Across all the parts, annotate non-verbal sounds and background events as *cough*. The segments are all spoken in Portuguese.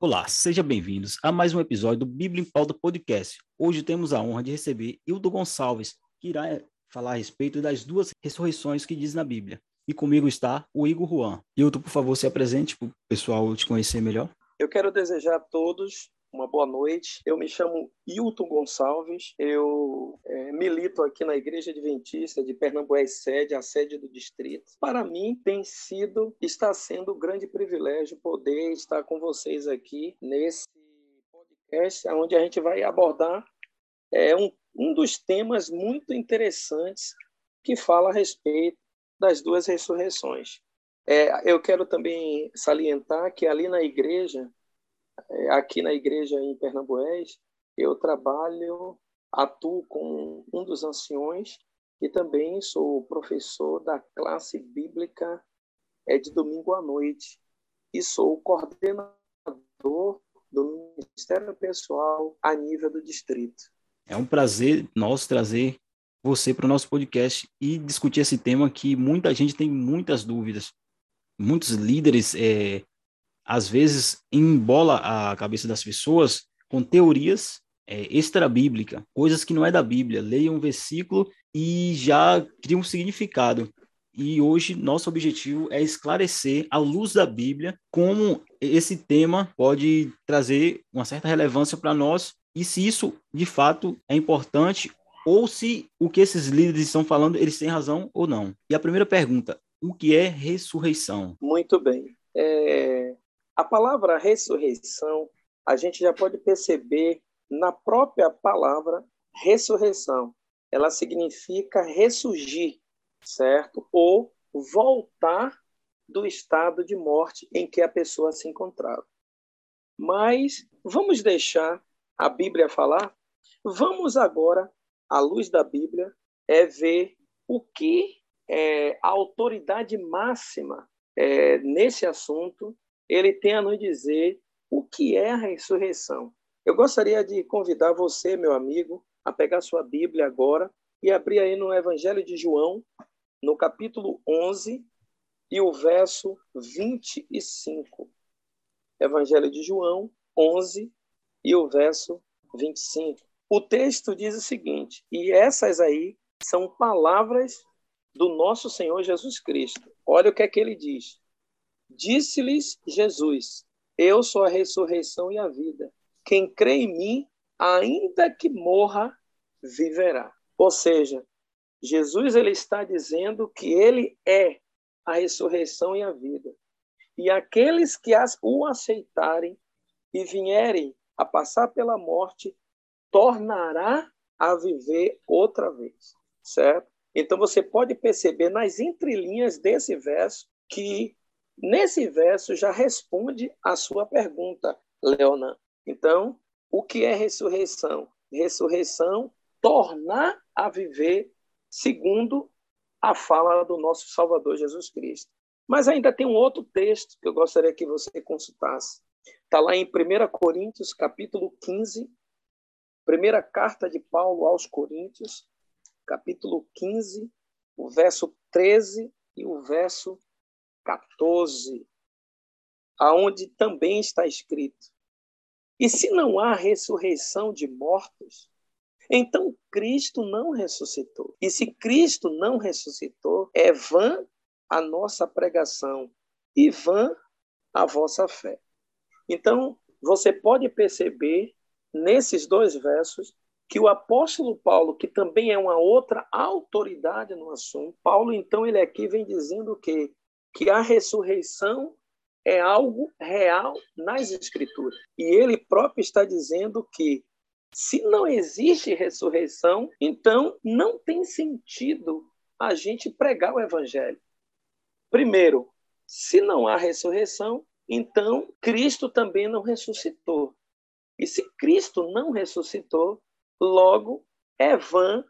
Olá, sejam bem-vindos a mais um episódio do Bíblia em Pauta Podcast. Hoje temos a honra de receber Hildo Gonçalves, que irá falar a respeito das duas ressurreições que diz na Bíblia. E comigo está o Igor Juan. Hildo, por favor, se apresente para o pessoal te conhecer melhor. Eu quero desejar a todos uma boa noite. Eu me chamo Hilton Gonçalves, eu é, milito aqui na Igreja Adventista de Pernambués sede, a sede do distrito. Para mim tem sido, está sendo um grande privilégio poder estar com vocês aqui nesse podcast, onde a gente vai abordar é, um, um dos temas muito interessantes que fala a respeito das duas ressurreições. É, eu quero também salientar que ali na igreja é, aqui na igreja em Pernambués, eu trabalho, atuo com um dos anciões e também sou professor da classe bíblica é de domingo à noite e sou coordenador do Ministério Pessoal a nível do distrito. É um prazer nosso trazer você para o nosso podcast e discutir esse tema que muita gente tem muitas dúvidas. Muitos líderes é, às vezes embola a cabeça das pessoas com teorias é, extra-bíblica, coisas que não é da Bíblia. Leia um versículo e já cria um significado. E hoje nosso objetivo é esclarecer, à luz da Bíblia, como esse tema pode trazer uma certa relevância para nós e se isso de fato é importante ou se o que esses líderes estão falando eles têm razão ou não. E a primeira pergunta: o que é ressurreição? Muito bem. É, a palavra ressurreição, a gente já pode perceber na própria palavra ressurreição. Ela significa ressurgir, certo? Ou voltar do estado de morte em que a pessoa se encontrava. Mas vamos deixar a Bíblia falar? Vamos agora, à luz da Bíblia, é ver o que é, a autoridade máxima é, nesse assunto ele tem a nos dizer o que é a ressurreição. Eu gostaria de convidar você, meu amigo, a pegar sua Bíblia agora e abrir aí no Evangelho de João, no capítulo 11 e o verso 25. Evangelho de João 11 e o verso 25. O texto diz o seguinte: E essas aí são palavras do nosso Senhor Jesus Cristo. Olha o que é que ele diz: Disse-lhes Jesus: Eu sou a ressurreição e a vida. Quem crê em mim, ainda que morra, viverá. Ou seja, Jesus ele está dizendo que ele é a ressurreição e a vida. E aqueles que o aceitarem e vierem a passar pela morte, tornará a viver outra vez, certo? Então você pode perceber nas entrelinhas desse verso que Nesse verso já responde a sua pergunta, Leonan. Então, o que é ressurreição? Ressurreição, tornar a viver segundo a fala do nosso Salvador Jesus Cristo. Mas ainda tem um outro texto que eu gostaria que você consultasse. Está lá em 1 Coríntios, capítulo 15, primeira carta de Paulo aos Coríntios, capítulo 15, o verso 13 e o verso 14, aonde também está escrito: E se não há ressurreição de mortos, então Cristo não ressuscitou. E se Cristo não ressuscitou, é vã a nossa pregação e vã a vossa fé. Então, você pode perceber nesses dois versos que o apóstolo Paulo, que também é uma outra autoridade no assunto, Paulo então ele aqui vem dizendo que que a ressurreição é algo real nas Escrituras. E ele próprio está dizendo que se não existe ressurreição, então não tem sentido a gente pregar o Evangelho. Primeiro, se não há ressurreição, então Cristo também não ressuscitou. E se Cristo não ressuscitou, logo é vã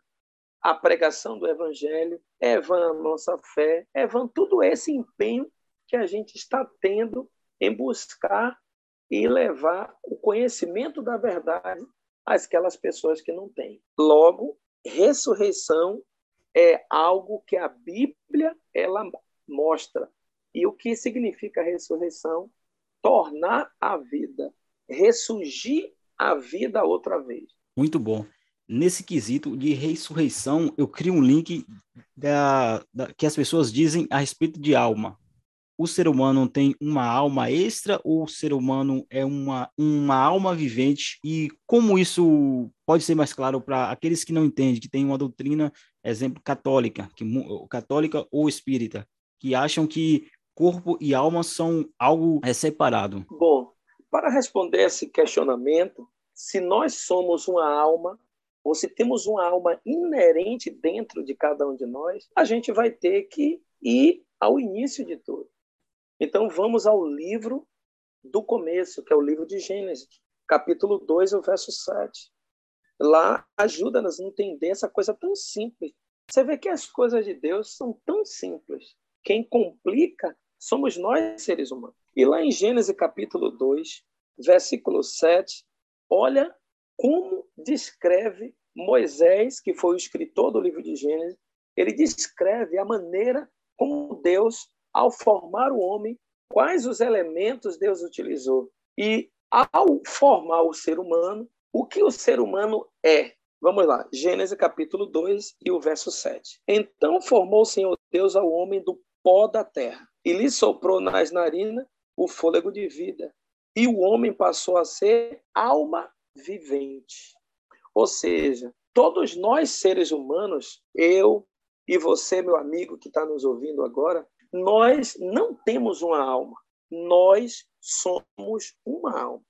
a pregação do Evangelho, é vã a nossa fé, é vã tudo esse empenho que a gente está tendo em buscar e levar o conhecimento da verdade àquelas pessoas que não têm. Logo, ressurreição é algo que a Bíblia ela mostra. E o que significa ressurreição? Tornar a vida. ressurgir a vida outra vez. Muito bom. Nesse quesito de ressurreição, eu crio um link da, da, que as pessoas dizem a respeito de alma. O ser humano tem uma alma extra ou o ser humano é uma, uma alma vivente? E como isso pode ser mais claro para aqueles que não entendem, que tem uma doutrina, exemplo, católica, que, católica ou espírita, que acham que corpo e alma são algo é, separado? Bom, para responder esse questionamento, se nós somos uma alma, ou se temos uma alma inerente dentro de cada um de nós, a gente vai ter que ir ao início de tudo. Então vamos ao livro do começo, que é o livro de Gênesis, capítulo 2, o verso 7. Lá ajuda-nos a entender essa coisa tão simples. Você vê que as coisas de Deus são tão simples. Quem complica somos nós, seres humanos. E lá em Gênesis capítulo 2, versículo 7, olha como descreve Moisés, que foi o escritor do livro de Gênesis, ele descreve a maneira como Deus, ao formar o homem, quais os elementos Deus utilizou. E ao formar o ser humano, o que o ser humano é. Vamos lá, Gênesis capítulo 2 e o verso 7. Então formou o Senhor Deus ao homem do pó da terra e lhe soprou nas narinas o fôlego de vida. E o homem passou a ser alma vivente. Ou seja, todos nós seres humanos, eu e você, meu amigo que está nos ouvindo agora, nós não temos uma alma, nós somos uma alma.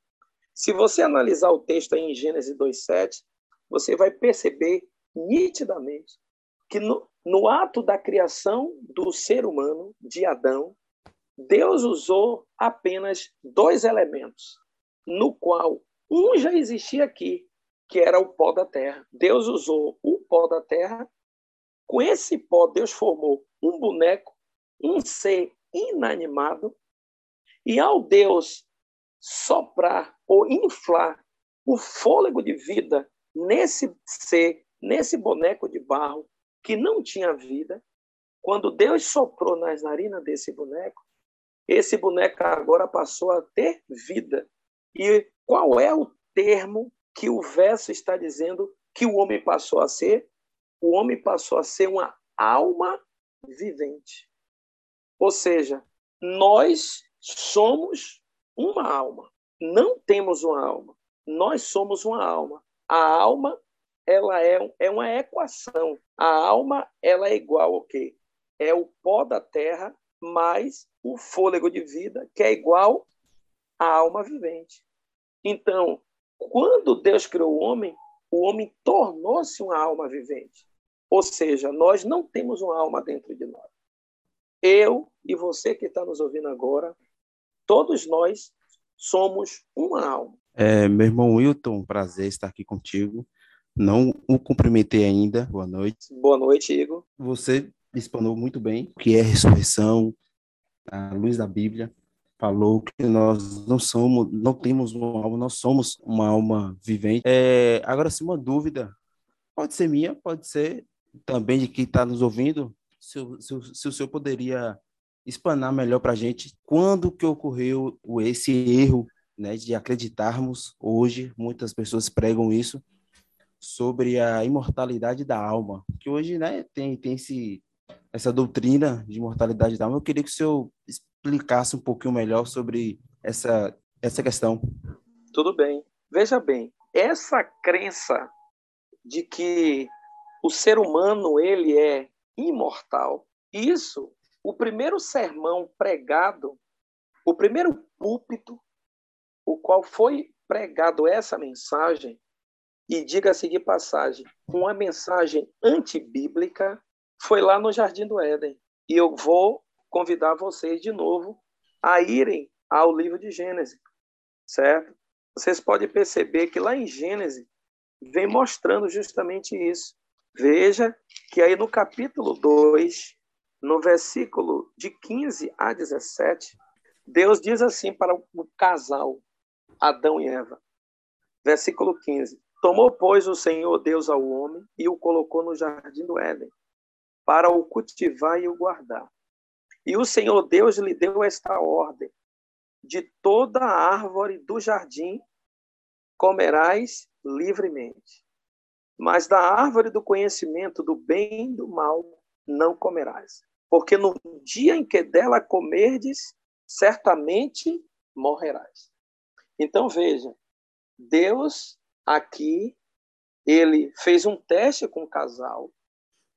Se você analisar o texto em Gênesis 2,7, você vai perceber nitidamente que no, no ato da criação do ser humano, de Adão, Deus usou apenas dois elementos, no qual um já existia aqui, que era o pó da terra. Deus usou o pó da terra. Com esse pó, Deus formou um boneco, um ser inanimado. E ao Deus soprar ou inflar o fôlego de vida nesse ser, nesse boneco de barro, que não tinha vida, quando Deus soprou nas narinas desse boneco, esse boneco agora passou a ter vida. E qual é o termo que o verso está dizendo que o homem passou a ser? O homem passou a ser uma alma vivente. Ou seja, nós somos uma alma. Não temos uma alma. Nós somos uma alma. A alma ela é, é uma equação. A alma ela é igual ao quê? É o pó da terra mais o fôlego de vida, que é igual à alma vivente. Então, quando Deus criou o homem, o homem tornou-se uma alma vivente. Ou seja, nós não temos uma alma dentro de nós. Eu e você que está nos ouvindo agora, todos nós somos uma alma. É, meu irmão Wilton, prazer estar aqui contigo. Não o cumprimentei ainda. Boa noite. Boa noite, Igor. Você explanou muito bem o que é ressurreição, a luz da Bíblia. Falou que nós não somos, não temos uma alma, nós somos uma alma vivente. É, agora, se uma dúvida, pode ser minha, pode ser também de quem está nos ouvindo, se, se, se o senhor poderia explanar melhor para a gente quando que ocorreu esse erro né, de acreditarmos hoje, muitas pessoas pregam isso, sobre a imortalidade da alma, que hoje né, tem, tem esse, essa doutrina de imortalidade da alma. Eu queria que o senhor explicasse um pouquinho melhor sobre essa, essa questão. Tudo bem. Veja bem, essa crença de que o ser humano ele é imortal, isso, o primeiro sermão pregado, o primeiro púlpito, o qual foi pregado essa mensagem, e diga-se de passagem, uma mensagem antibíblica foi lá no Jardim do Éden. E eu vou convidar vocês de novo a irem ao livro de Gênesis, certo? Vocês podem perceber que lá em Gênesis vem mostrando justamente isso. Veja que aí no capítulo 2, no versículo de 15 a 17, Deus diz assim para o casal, Adão e Eva. Versículo 15: Tomou, pois, o Senhor Deus ao homem e o colocou no jardim do Éden, para o cultivar e o guardar. E o Senhor Deus lhe deu esta ordem: de toda árvore do jardim comerás livremente. Mas da árvore do conhecimento do bem e do mal não comerás. Porque no dia em que dela comerdes, certamente morrerás. Então veja, Deus aqui ele fez um teste com o casal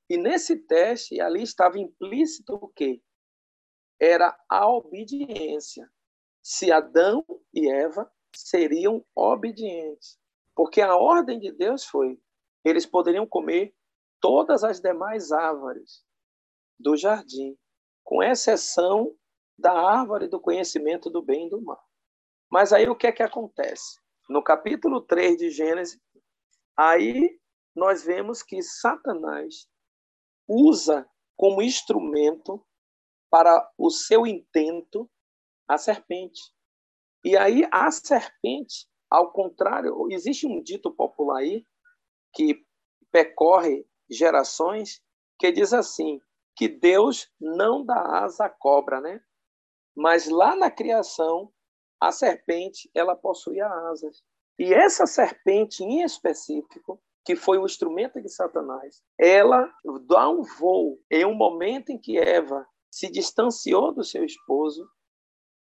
e nesse teste ali estava implícito o quê? Era a obediência. Se Adão e Eva seriam obedientes, porque a ordem de Deus foi: eles poderiam comer todas as demais árvores do jardim, com exceção da árvore do conhecimento do bem e do mal. Mas aí o que é que acontece? No capítulo 3 de Gênesis, aí nós vemos que Satanás usa como instrumento para o seu intento a serpente. E aí a serpente, ao contrário, existe um dito popular aí que percorre gerações que diz assim, que Deus não dá asa à cobra, né? Mas lá na criação, a serpente, ela possuía asas. E essa serpente em específico, que foi o instrumento de Satanás, ela dá um voo em um momento em que Eva se distanciou do seu esposo.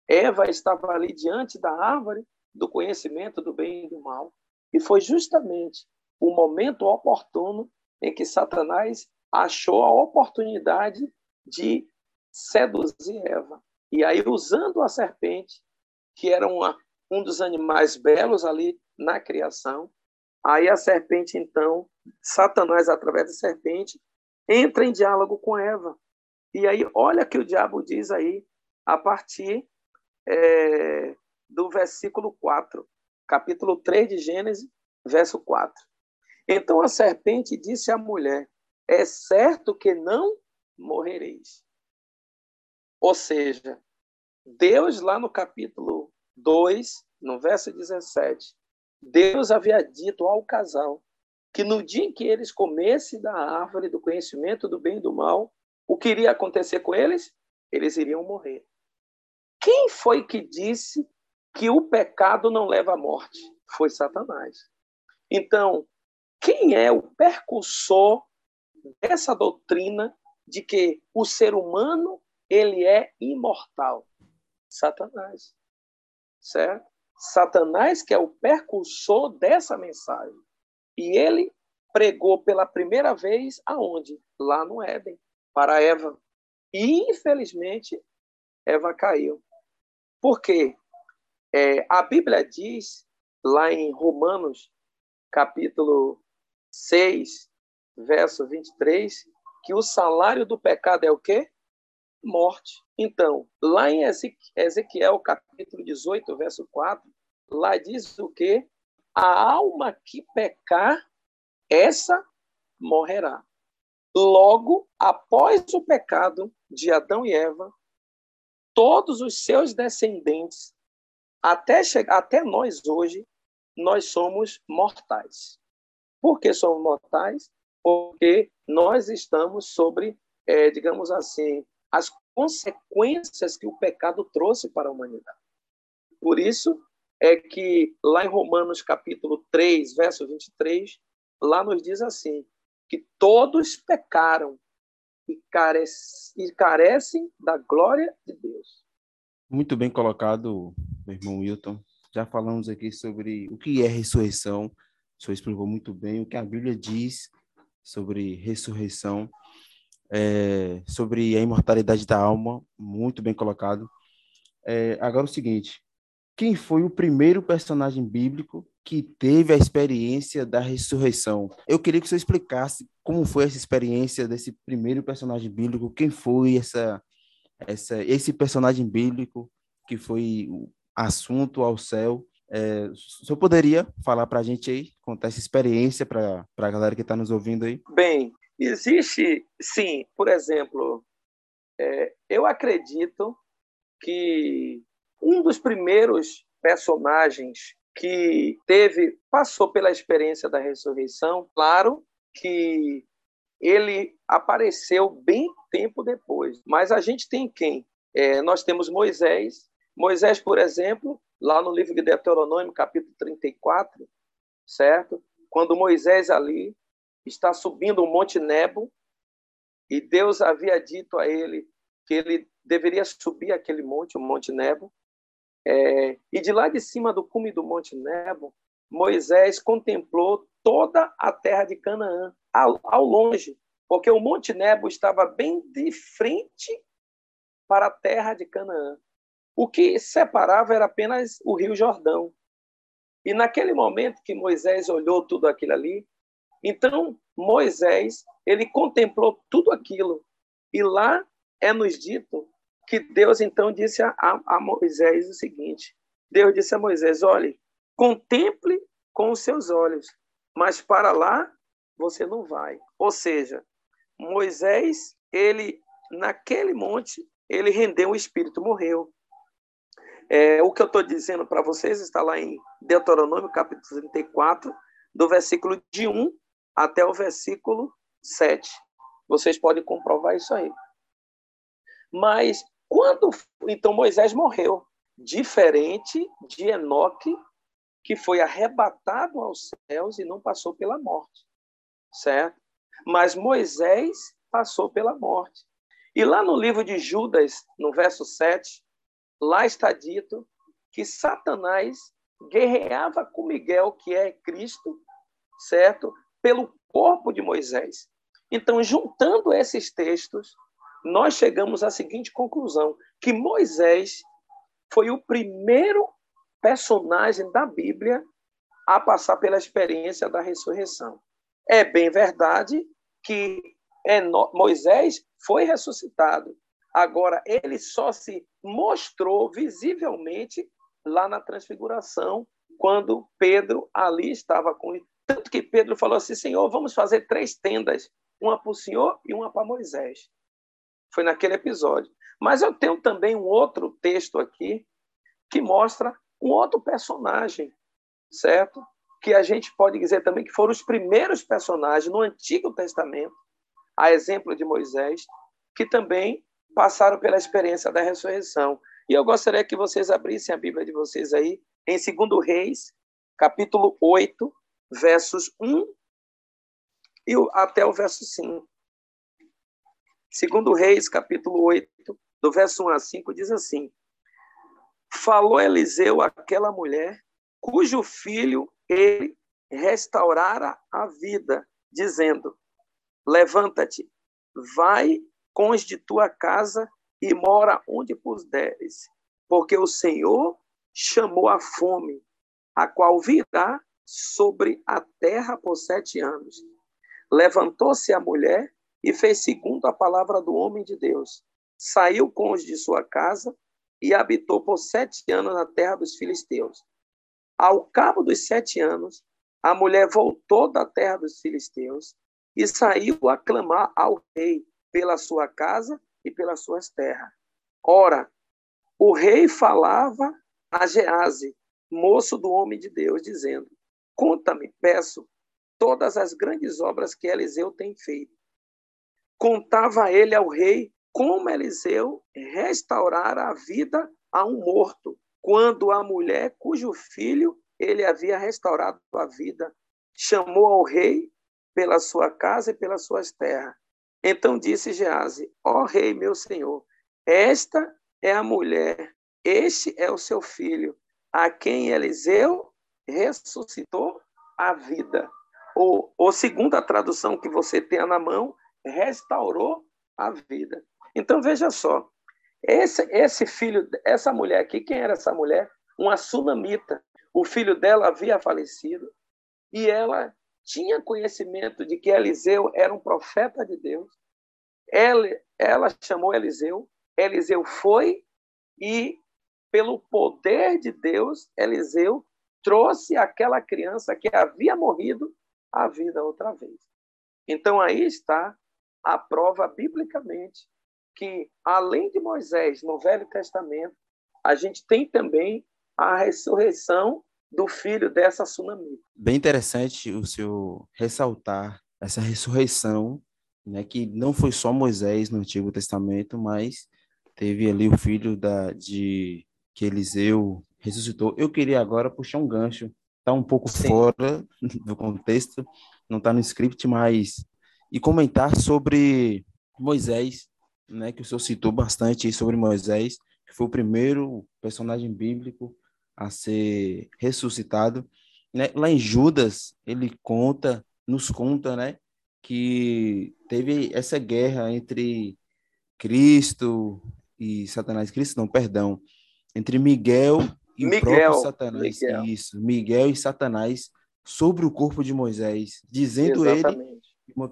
Eva estava ali diante da árvore do conhecimento do bem e do mal. E foi justamente o momento oportuno em que Satanás achou a oportunidade de seduzir Eva. E aí, usando a serpente, que era uma, um dos animais belos ali na criação, aí a serpente, então, Satanás, através da serpente, entra em diálogo com Eva. E aí, olha que o diabo diz aí, a partir é, do versículo 4, capítulo 3 de Gênesis, verso 4. Então a serpente disse à mulher: É certo que não morrereis. Ou seja, Deus, lá no capítulo 2, no verso 17, Deus havia dito ao casal que no dia em que eles comessem da árvore do conhecimento do bem e do mal, o que iria acontecer com eles? Eles iriam morrer. Quem foi que disse que o pecado não leva à morte? Foi Satanás. Então, quem é o percursor dessa doutrina de que o ser humano ele é imortal? Satanás. Certo? Satanás que é o percursor dessa mensagem. E ele pregou pela primeira vez aonde? Lá no Éden, para Eva. E infelizmente Eva caiu. Por quê? É, a Bíblia diz lá em Romanos, capítulo 6, verso 23, que o salário do pecado é o quê? Morte. Então, lá em Ezequiel, capítulo 18, verso 4, lá diz o quê? A alma que pecar, essa morrerá. Logo, após o pecado de Adão e Eva, todos os seus descendentes, até, até nós hoje, nós somos mortais. Por que somos mortais? Porque nós estamos sobre, é, digamos assim, as consequências que o pecado trouxe para a humanidade. Por isso é que lá em Romanos capítulo 3, verso 23, lá nos diz assim, que todos pecaram e, carecem da glória de Deus. Muito bem colocado, meu irmão Wilton. Já falamos aqui sobre o que é ressurreição, o senhor explicou muito bem o que a Bíblia diz sobre ressurreição, é, sobre a imortalidade da alma, muito bem colocado. É, agora o seguinte, quem foi o primeiro personagem bíblico que teve a experiência da ressurreição? Eu queria que você explicasse como foi essa experiência desse primeiro personagem bíblico, quem foi essa, essa esse personagem bíblico que foi assunto ao céu é, senhor poderia falar para a gente aí, contar essa experiência para a galera que está nos ouvindo aí? Bem, existe, sim, por exemplo, é, eu acredito que um dos primeiros personagens que teve, passou pela experiência da ressurreição, claro que ele apareceu bem tempo depois, mas a gente tem quem? É, nós temos Moisés. Moisés, por exemplo, lá no livro de Deuteronômio, capítulo 34, certo? Quando Moisés ali está subindo o Monte Nebo, e Deus havia dito a ele que ele deveria subir aquele monte, o Monte Nebo, é, e de lá de cima do cume do Monte Nebo, Moisés contemplou toda a terra de Canaã, ao, ao longe, porque o Monte Nebo estava bem de frente para a terra de Canaã. O que separava era apenas o Rio Jordão. E naquele momento que Moisés olhou tudo aquilo ali, então Moisés, ele contemplou tudo aquilo. E lá é nos dito que Deus então disse a, a, Moisés o seguinte: Deus disse a Moisés: olhe, contemple com os seus olhos, mas para lá você não vai. Ou seja, Moisés, ele naquele monte, ele rendeu o espírito, morreu. É, o que eu estou dizendo para vocês está lá em Deuteronômio, capítulo 34, do versículo de 1 até o versículo 7. Vocês podem comprovar isso aí. Mas quando então Moisés morreu, diferente de Enoque, que foi arrebatado aos céus e não passou pela morte, certo? Mas Moisés passou pela morte. E lá no livro de Judas, no verso 7, lá está dito que Satanás guerreava com Miguel, que é Cristo, certo? Pelo corpo de Moisés. Então, juntando esses textos, nós chegamos à seguinte conclusão: que Moisés foi o primeiro personagem da Bíblia a passar pela experiência da ressurreição. É bem verdade que Moisés foi ressuscitado, Agora, ele só se mostrou visivelmente lá na transfiguração, quando Pedro ali estava com ele. Tanto que Pedro falou assim: Senhor, vamos fazer três tendas, uma para o Senhor e uma para Moisés. Foi naquele episódio. Mas eu tenho também um outro texto aqui que mostra um outro personagem, certo? Que a gente pode dizer também que foram os primeiros personagens no Antigo Testamento, a exemplo de Moisés, que também passaram pela experiência da ressurreição. E eu gostaria que vocês abrissem a Bíblia de vocês aí, em 2 Reis, capítulo 8, versos 1 e até o verso 5. 2 Reis, capítulo 8, do verso 1 a 5, diz assim: Falou Eliseu àquela mulher, cujo filho ele restaurara a vida, dizendo: Levanta-te, vai cons de tua casa e mora onde puderes, porque o Senhor chamou a fome, a qual virá sobre a terra por sete anos. Levantou-se a mulher e fez segundo a palavra do homem de Deus. Saiu com os de sua casa e habitou por sete anos na terra dos filisteus. Ao cabo dos sete anos, a mulher voltou da terra dos filisteus e saiu a clamar ao rei pela sua casa e pelas suas terras. Ora, o rei falava a Gease, moço do homem de Deus, dizendo: Conta-me, peço, todas as grandes obras que Eliseu tem feito. Contava ele ao rei como Eliseu restaurara a vida a um morto, quando a mulher cujo filho ele havia restaurado a vida chamou ao rei pela sua casa e pelas suas terras então disse Gease: Ó rei, meu senhor, esta é a mulher, este é o seu filho, a quem Eliseu ressuscitou a vida. Ou, ou segundo a tradução que você tem na mão, restaurou a vida. Então veja só, esse, esse filho, essa mulher aqui, quem era essa mulher? Uma sunamita. O filho dela havia falecido e ela tinha conhecimento de que Eliseu era um profeta de Deus. Ela, ela chamou Eliseu, Eliseu foi e, pelo poder de Deus, Eliseu trouxe aquela criança que havia morrido à vida outra vez. Então aí está a prova biblicamente que, além de Moisés no Velho Testamento, a gente tem também a ressurreição do filho dessa tsunami. Bem interessante o senhor ressaltar essa ressurreição, né, que não foi só Moisés no Antigo Testamento, mas teve ali o filho da, de que Eliseu ressuscitou. Eu queria agora puxar um gancho, tá um pouco Sim. fora *laughs* do contexto, não está no script, mas e comentar sobre Moisés, né, que o senhor citou bastante sobre Moisés, que foi o primeiro personagem bíblico a ser ressuscitado. Né? Lá em Judas, ele conta, nos conta, né, que teve essa guerra entre Cristo e Satanás, Cristo não, perdão, entre Miguel e Miguel, o próprio Satanás, Miguel. isso, Miguel e Satanás sobre o corpo de Moisés, dizendo Exatamente. ele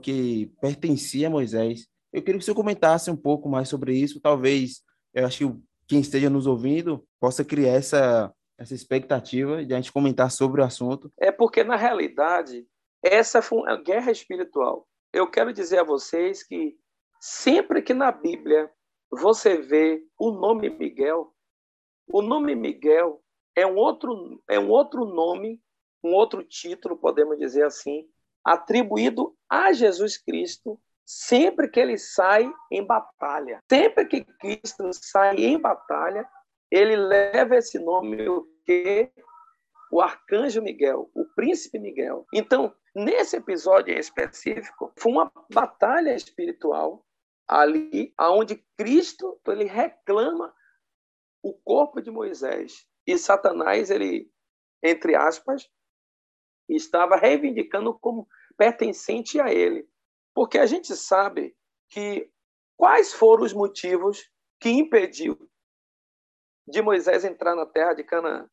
que pertencia a Moisés. Eu queria que você comentasse um pouco mais sobre isso, talvez, eu acho que quem esteja nos ouvindo possa criar essa, essa expectativa de a gente comentar sobre o assunto. É porque, na realidade, essa foi uma guerra espiritual. Eu quero dizer a vocês que sempre que na Bíblia você vê o nome Miguel, o nome Miguel é um outro, é um outro nome, um outro título, podemos dizer assim, atribuído a Jesus Cristo sempre que ele sai em batalha. Sempre que Cristo sai em batalha, ele leva esse nome o quê? O arcanjo Miguel, o príncipe Miguel. Então, nesse episódio em específico, foi uma batalha espiritual ali aonde Cristo ele reclama o corpo de Moisés e Satanás ele entre aspas estava reivindicando como pertencente a ele porque a gente sabe que quais foram os motivos que impediu de Moisés entrar na terra de Canaã.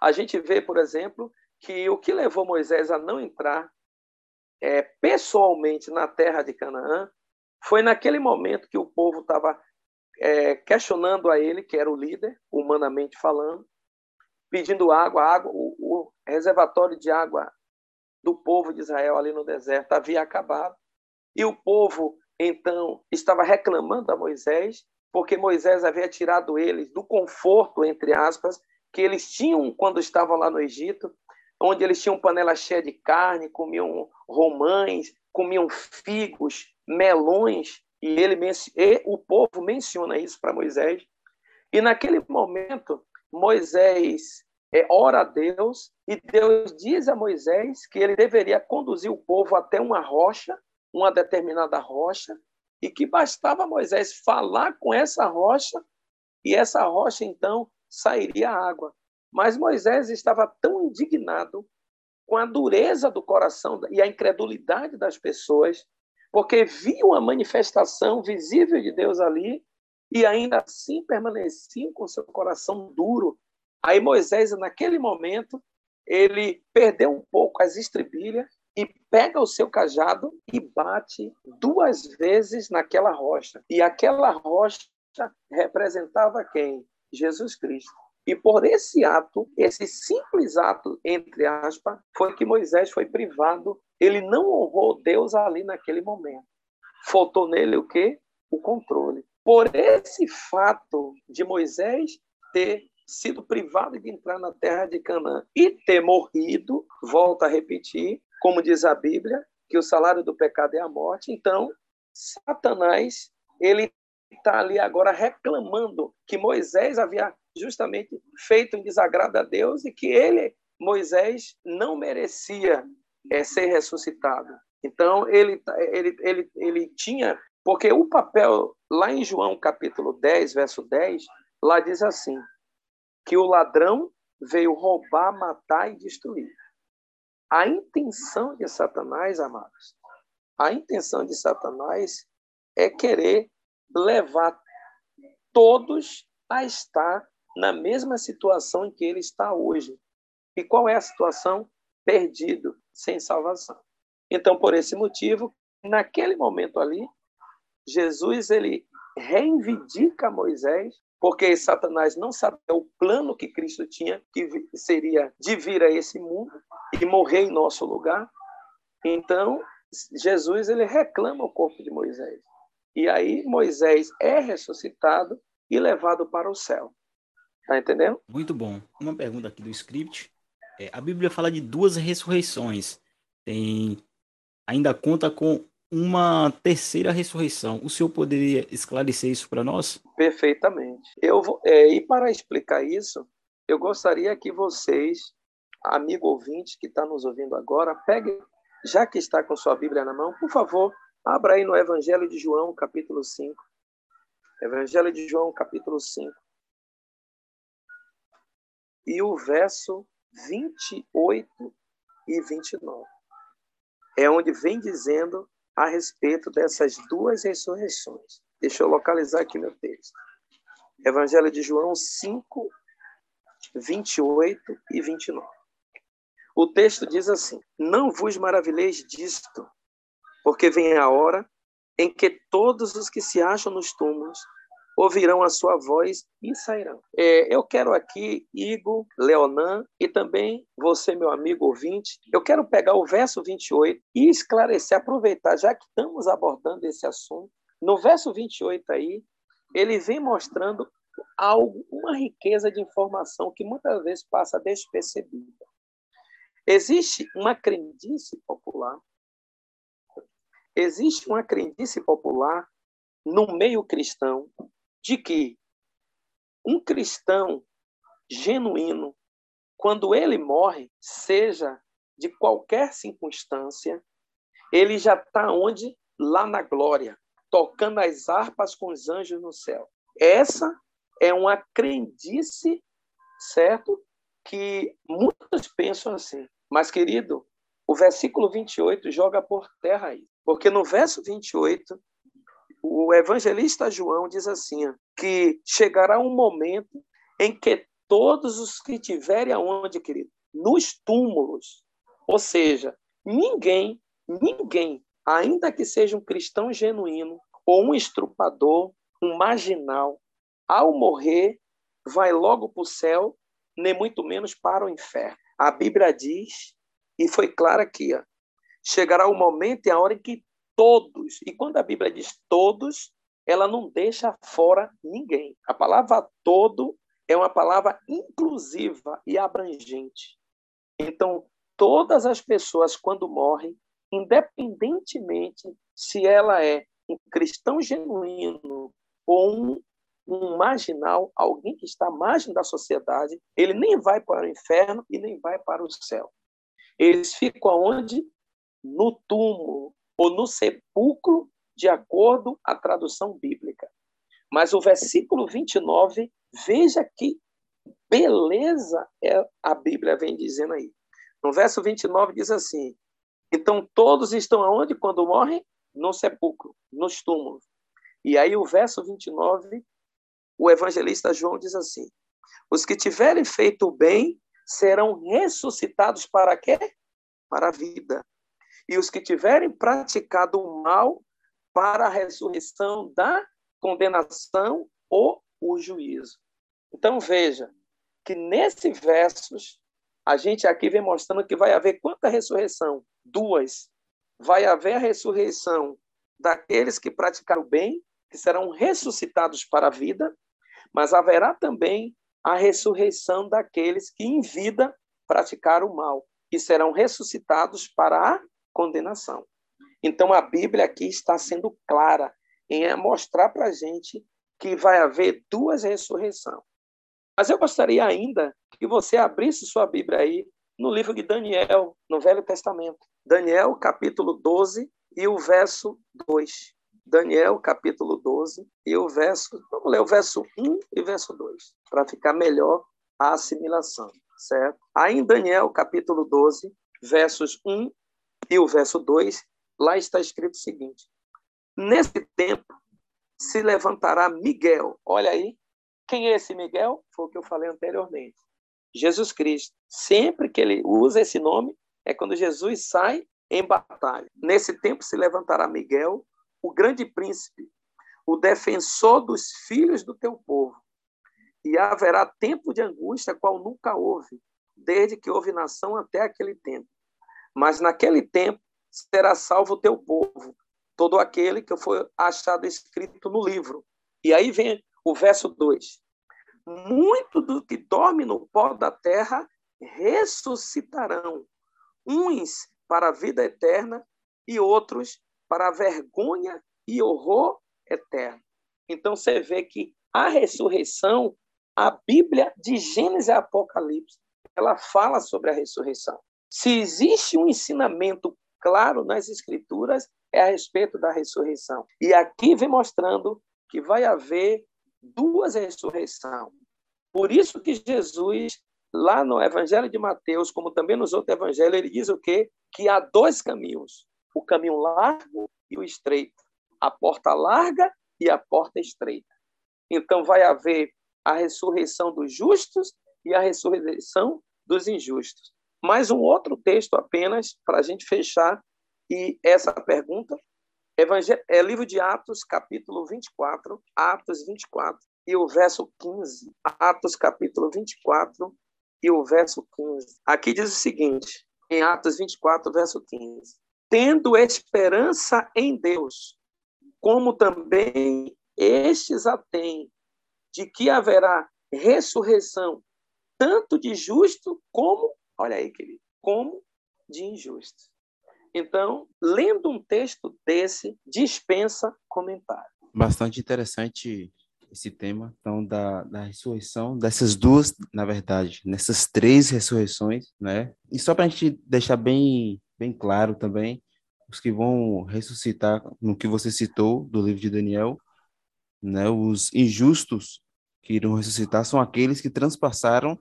A gente vê, por exemplo, que o que levou Moisés a não entrar é, pessoalmente na terra de Canaã foi naquele momento que o povo estava é, questionando a ele, que era o líder, humanamente falando, pedindo água, água o, o reservatório de água do povo de Israel ali no deserto havia acabado. E o povo, então, estava reclamando a Moisés, porque Moisés havia tirado eles do conforto, entre aspas, que eles tinham quando estavam lá no Egito, onde eles tinham panela cheia de carne, comiam romães, comiam figos, melões, e ele e o povo menciona isso para Moisés. E naquele momento, Moisés é, ora a Deus e Deus diz a Moisés que ele deveria conduzir o povo até uma rocha, uma determinada rocha, e que bastava Moisés falar com essa rocha e essa rocha então sairia água. Mas Moisés estava tão indignado com a dureza do coração e a incredulidade das pessoas, porque viu a manifestação visível de Deus ali e ainda assim permaneciam com seu coração duro Aí Moisés, naquele momento, ele perdeu um pouco as estribilhas e pega o seu cajado e bate duas vezes naquela rocha. E aquela rocha representava quem? Jesus Cristo. E por esse ato, esse simples ato, entre aspas, foi que Moisés foi privado. Ele não honrou Deus ali naquele momento. Faltou nele o quê? O controle. Por esse fato de Moisés ter sido privado de entrar na terra de Canaã e ter morrido, volta a repetir, como diz a Bíblia, que o salário do pecado é a morte. Então, Satanás, ele está ali agora reclamando que Moisés havia justamente feito um desagrado a Deus e que ele, Moisés, não merecia é, ser ressuscitado. Então, ele, ele, ele, ele tinha. Porque o papel, lá em João capítulo 10, verso 10, lá diz assim: que o ladrão veio roubar, matar e destruir. A intenção de Satanás, amados, a intenção de Satanás é querer levar todos a estar na mesma situação em que ele está hoje. E qual é a situação? Perdido, sem salvação. Então, por esse motivo, naquele momento ali, Jesus ele reivindica Moisés porque Satanás não sabia o plano que Cristo tinha, que seria de vir a esse mundo e morrer em nosso lugar. Então, Jesus ele reclama o corpo de Moisés. E aí Moisés é ressuscitado e levado para o céu. Tá entendendo? Muito bom. Uma pergunta aqui do script. É, a Bíblia fala de duas ressurreições. Tem ainda conta com uma terceira ressurreição. O senhor poderia esclarecer isso para nós? Perfeitamente. Eu vou, é, e para explicar isso, eu gostaria que vocês, amigo ouvinte que está nos ouvindo agora, pegue, já que está com sua Bíblia na mão, por favor, abra aí no Evangelho de João, capítulo 5. Evangelho de João, capítulo 5. E o verso 28 e 29. É onde vem dizendo a respeito dessas duas ressurreições. Deixa eu localizar aqui meu texto. Evangelho de João 5, 28 e 29. O texto diz assim: Não vos maravilheis disto, porque vem a hora em que todos os que se acham nos túmulos ouvirão a sua voz e sairão. É, eu quero aqui, Igor, Leonan e também você, meu amigo ouvinte, eu quero pegar o verso 28 e esclarecer, aproveitar, já que estamos abordando esse assunto. No verso 28 aí, ele vem mostrando algo, uma riqueza de informação que muitas vezes passa despercebida. Existe uma crendice popular, existe uma crendice popular no meio cristão de que um cristão genuíno, quando ele morre, seja de qualquer circunstância, ele já está onde? Lá na glória, tocando as harpas com os anjos no céu. Essa é uma crendice, certo? Que muitos pensam assim. Mas, querido, o versículo 28 joga por terra isso. Porque no verso 28, o evangelista João diz assim: que chegará um momento em que todos os que tiverem aonde, querido? Nos túmulos. Ou seja, ninguém, ninguém, ainda que seja um cristão genuíno, ou um estrupador, um marginal, ao morrer, vai logo para o céu, nem muito menos para o inferno. A Bíblia diz, e foi claro aqui, ó, chegará o momento e a hora em que todos, e quando a Bíblia diz todos, ela não deixa fora ninguém. A palavra todo é uma palavra inclusiva e abrangente. Então, todas as pessoas, quando morrem, independentemente se ela é um cristão genuíno ou um um marginal, alguém que está à margem da sociedade, ele nem vai para o inferno e nem vai para o céu. Eles ficam onde? No túmulo ou no sepulcro, de acordo a tradução bíblica. Mas o versículo 29, veja que beleza é a Bíblia vem dizendo aí. No verso 29 diz assim: Então todos estão aonde quando morrem? No sepulcro, nos túmulos. E aí o verso 29 o evangelista João diz assim: os que tiverem feito o bem serão ressuscitados para quê? Para a vida. E os que tiverem praticado o mal para a ressurreição da condenação ou o juízo. Então veja que nesses versos a gente aqui vem mostrando que vai haver quanta ressurreição? Duas. Vai haver a ressurreição daqueles que praticaram o bem, que serão ressuscitados para a vida, mas haverá também a ressurreição daqueles que em vida praticaram o mal e serão ressuscitados para a condenação. Então a Bíblia aqui está sendo clara em mostrar para a gente que vai haver duas ressurreições. Mas eu gostaria ainda que você abrisse sua Bíblia aí no livro de Daniel, no Velho Testamento. Daniel, capítulo 12 e o verso 2. Daniel, capítulo 12, e o verso, vamos ler o verso 1 e verso 2, para ficar melhor a assimilação, certo? Aí em Daniel, capítulo 12, versos 1 e o verso 2, lá está escrito o seguinte: Nesse tempo se levantará Miguel. Olha aí, quem é esse Miguel? Foi o que eu falei anteriormente. Jesus Cristo. Sempre que ele usa esse nome, é quando Jesus sai em batalha. Nesse tempo se levantará Miguel, o grande príncipe, o defensor dos filhos do teu povo. E haverá tempo de angústia qual nunca houve, desde que houve nação até aquele tempo. Mas naquele tempo será salvo o teu povo, todo aquele que foi achado escrito no livro. E aí vem o verso 2. Muito do que dorme no pó da terra ressuscitarão, uns para a vida eterna e outros para a vergonha e horror eterno. Então você vê que a ressurreição a Bíblia de Gênesis e Apocalipse, ela fala sobre a ressurreição. Se existe um ensinamento claro nas escrituras, é a respeito da ressurreição. E aqui vem mostrando que vai haver duas ressurreições. Por isso que Jesus, lá no Evangelho de Mateus, como também nos outros evangelhos, ele diz o quê? Que há dois caminhos, o caminho largo e o estreito, a porta larga e a porta estreita. Então vai haver a ressurreição dos justos e a ressurreição dos injustos. Mais um outro texto apenas para a gente fechar e essa pergunta é livro de Atos, capítulo 24, Atos 24 e o verso 15. Atos, capítulo 24 e o verso 15. Aqui diz o seguinte, em Atos 24, verso 15: Tendo esperança em Deus, como também estes a têm, de que haverá ressurreição tanto de justo como, olha aí, querido, como de injusto. Então, lendo um texto desse, dispensa comentário. Bastante interessante esse tema, então, da, da ressurreição, dessas duas, na verdade, nessas três ressurreições, né? E só para a gente deixar bem, bem claro também, os que vão ressuscitar, no que você citou do livro de Daniel, né? Os injustos que irão ressuscitar são aqueles que transpassaram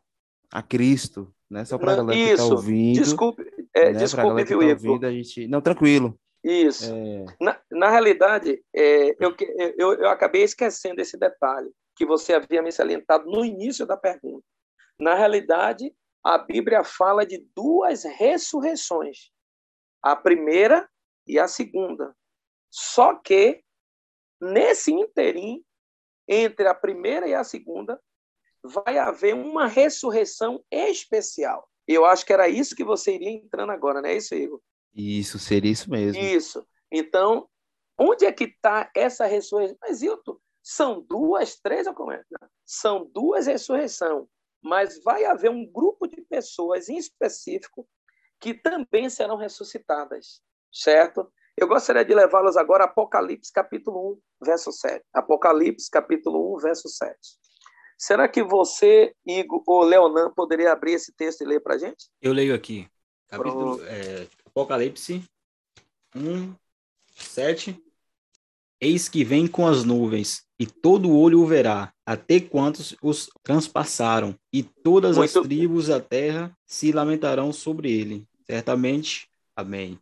a Cristo, né? Só para a galera que está ouvindo. Desculpe, é, né? desculpe, viu, tá ouvindo, a gente... Não, tranquilo. Isso. É... Na, na realidade, é, eu, eu, eu acabei esquecendo esse detalhe que você havia me salientado no início da pergunta. Na realidade, a Bíblia fala de duas ressurreições. A primeira e a segunda. Só que, nesse interim, entre a primeira e a segunda, vai haver uma ressurreição especial. Eu acho que era isso que você iria entrando agora, não é isso, Igor? Isso, seria isso mesmo. Isso. Então, onde é que está essa ressurreição? Mas, Hilton, são duas, três, ou como é? São duas ressurreições, mas vai haver um grupo de pessoas em específico que também serão ressuscitadas, certo? Eu gostaria de levá-los agora a Apocalipse capítulo 1, verso 7. Apocalipse capítulo 1, verso 7. Será que você, Igor ou Leonan, poderia abrir esse texto e ler para a gente? Eu leio aqui. Capítulo, é, Apocalipse 1, 7. Eis que vem com as nuvens, e todo olho o verá, até quantos os transpassaram, e todas Muito... as tribos da terra se lamentarão sobre ele. Certamente. Amém.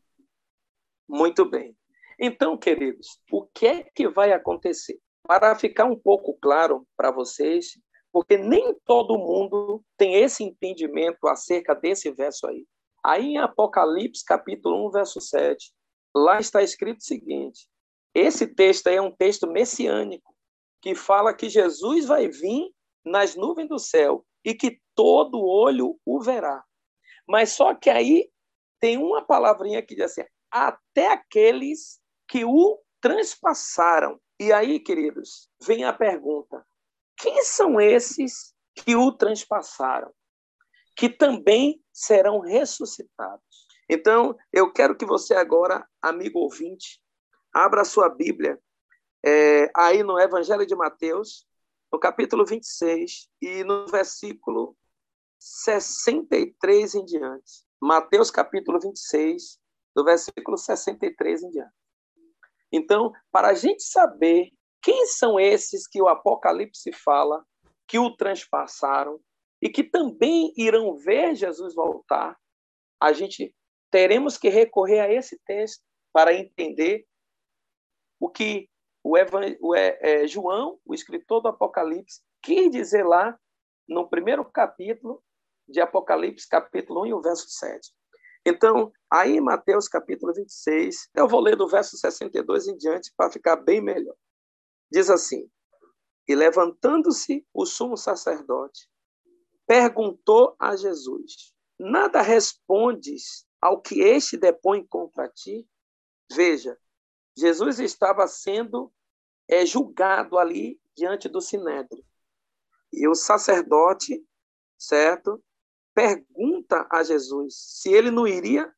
Muito bem. Então, queridos, o que é que vai acontecer? Para ficar um pouco claro para vocês, porque nem todo mundo tem esse entendimento acerca desse verso aí. Aí em Apocalipse, capítulo 1, verso 7, lá está escrito o seguinte: esse texto aí é um texto messiânico, que fala que Jesus vai vir nas nuvens do céu e que todo olho o verá. Mas só que aí tem uma palavrinha que diz assim: até aqueles que o transpassaram. E aí, queridos, vem a pergunta: quem são esses que o transpassaram? Que também serão ressuscitados. Então, eu quero que você agora, amigo ouvinte, abra a sua Bíblia é, aí no Evangelho de Mateus, no capítulo 26 e no versículo 63 em diante. Mateus capítulo 26, do versículo 63 em diante. Então, para a gente saber quem são esses que o Apocalipse fala, que o transpassaram e que também irão ver Jesus voltar? A gente teremos que recorrer a esse texto para entender o que o, é, é, João, o escritor do Apocalipse, quis dizer lá no primeiro capítulo de Apocalipse, capítulo 1 e o verso 7. Então, aí Mateus capítulo 26, eu vou ler do verso 62 em diante para ficar bem melhor. Diz assim: E levantando-se o sumo sacerdote, perguntou a Jesus: Nada respondes ao que este depõe contra ti? Veja, Jesus estava sendo é, julgado ali diante do sinédrio. E o sacerdote, certo, pergunta a Jesus se ele não iria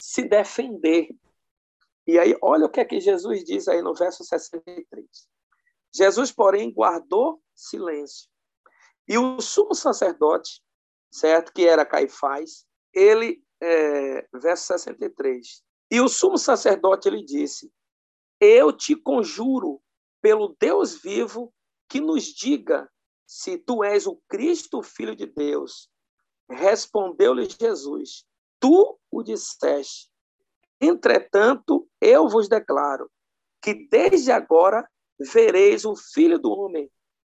se defender. E aí, olha o que é que Jesus diz aí no verso 63. Jesus, porém, guardou silêncio. E o sumo sacerdote, certo, que era Caifás, ele, é, verso 63, e o sumo sacerdote ele disse: Eu te conjuro pelo Deus vivo que nos diga se tu és o Cristo, filho de Deus. Respondeu-lhe Jesus: Tu o disseste. Entretanto, eu vos declaro que desde agora vereis o Filho do Homem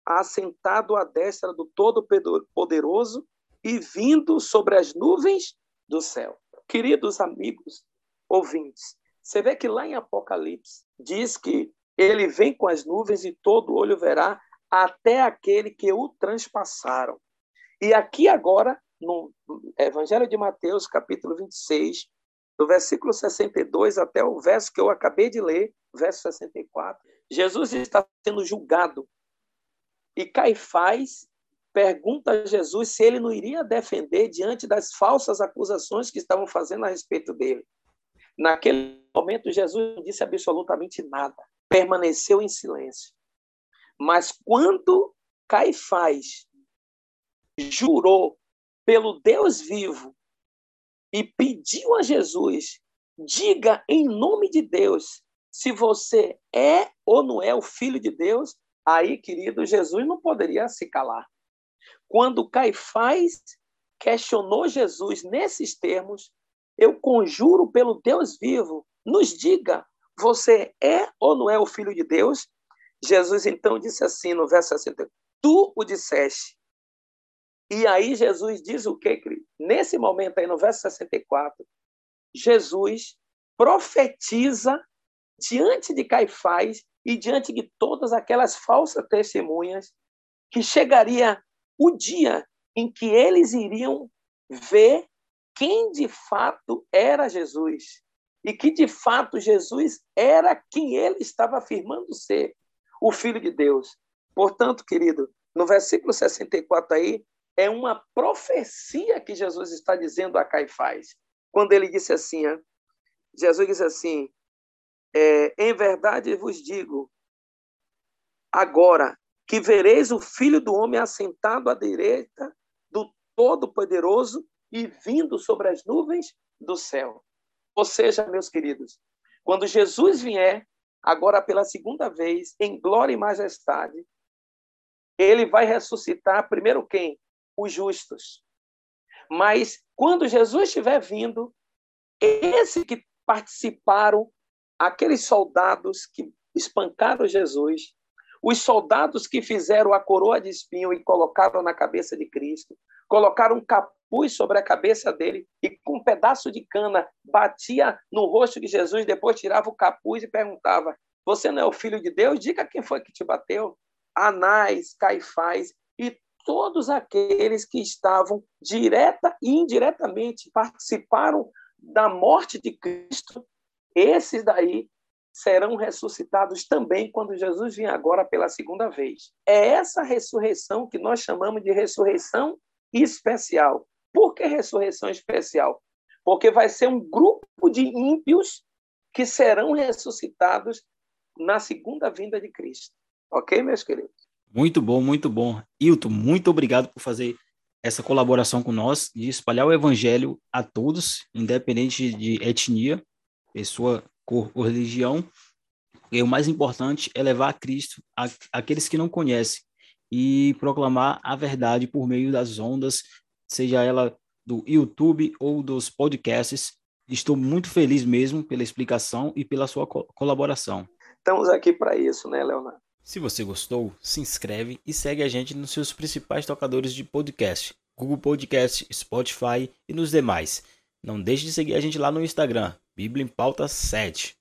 assentado à destra do Todo-Poderoso e vindo sobre as nuvens do céu. Queridos amigos ouvintes, você vê que lá em Apocalipse diz que ele vem com as nuvens e todo olho verá até aquele que o transpassaram. E aqui agora, no Evangelho de Mateus, capítulo 26, do versículo 62 até o verso que eu acabei de ler, verso 64, Jesus está sendo julgado. E Caifás pergunta a Jesus se ele não iria defender diante das falsas acusações que estavam fazendo a respeito dele. Naquele momento, Jesus não disse absolutamente nada, permaneceu em silêncio. Mas quando Caifás jurou pelo Deus vivo e pediu a Jesus: diga em nome de Deus se você é ou não é o filho de Deus, aí, querido, Jesus não poderia se calar. Quando Caifás questionou Jesus nesses termos, eu conjuro pelo Deus vivo, nos diga, você é ou não é o filho de Deus? Jesus então disse assim no verso 60, tu o disseste. E aí Jesus diz o quê? Nesse momento aí, no verso 64, Jesus profetiza diante de Caifás e diante de todas aquelas falsas testemunhas que chegaria o dia em que eles iriam ver quem de fato era Jesus e que de fato Jesus era quem ele estava afirmando ser, o Filho de Deus. Portanto, querido, no versículo 64 aí, é uma profecia que Jesus está dizendo a Caifás. Quando ele disse assim, Jesus disse assim: é, Em verdade vos digo, agora que vereis o Filho do Homem assentado à direita do Todo-Poderoso e vindo sobre as nuvens do céu. Ou seja, meus queridos, quando Jesus vier, agora pela segunda vez, em glória e majestade, ele vai ressuscitar primeiro quem? Os justos. Mas quando Jesus estiver vindo, esses que participaram, aqueles soldados que espancaram Jesus, os soldados que fizeram a coroa de espinho e colocaram na cabeça de Cristo, colocaram um capuz sobre a cabeça dele e com um pedaço de cana batia no rosto de Jesus, depois tirava o capuz e perguntava: Você não é o filho de Deus? Diga quem foi que te bateu. Anás, Caifás todos aqueles que estavam direta e indiretamente participaram da morte de Cristo, esses daí serão ressuscitados também quando Jesus vier agora pela segunda vez. É essa ressurreição que nós chamamos de ressurreição especial. Por que ressurreição especial? Porque vai ser um grupo de ímpios que serão ressuscitados na segunda vinda de Cristo. Ok, meus queridos? Muito bom, muito bom. Hilton, muito obrigado por fazer essa colaboração com nós, de espalhar o evangelho a todos, independente de etnia, pessoa, cor ou religião. E o mais importante é levar a Cristo aqueles que não conhecem e proclamar a verdade por meio das ondas, seja ela do YouTube ou dos podcasts. Estou muito feliz mesmo pela explicação e pela sua co colaboração. Estamos aqui para isso, né, Leonardo? Se você gostou, se inscreve e segue a gente nos seus principais tocadores de podcast, Google Podcast, Spotify e nos demais. Não deixe de seguir a gente lá no Instagram, Bíblia em Pauta 7.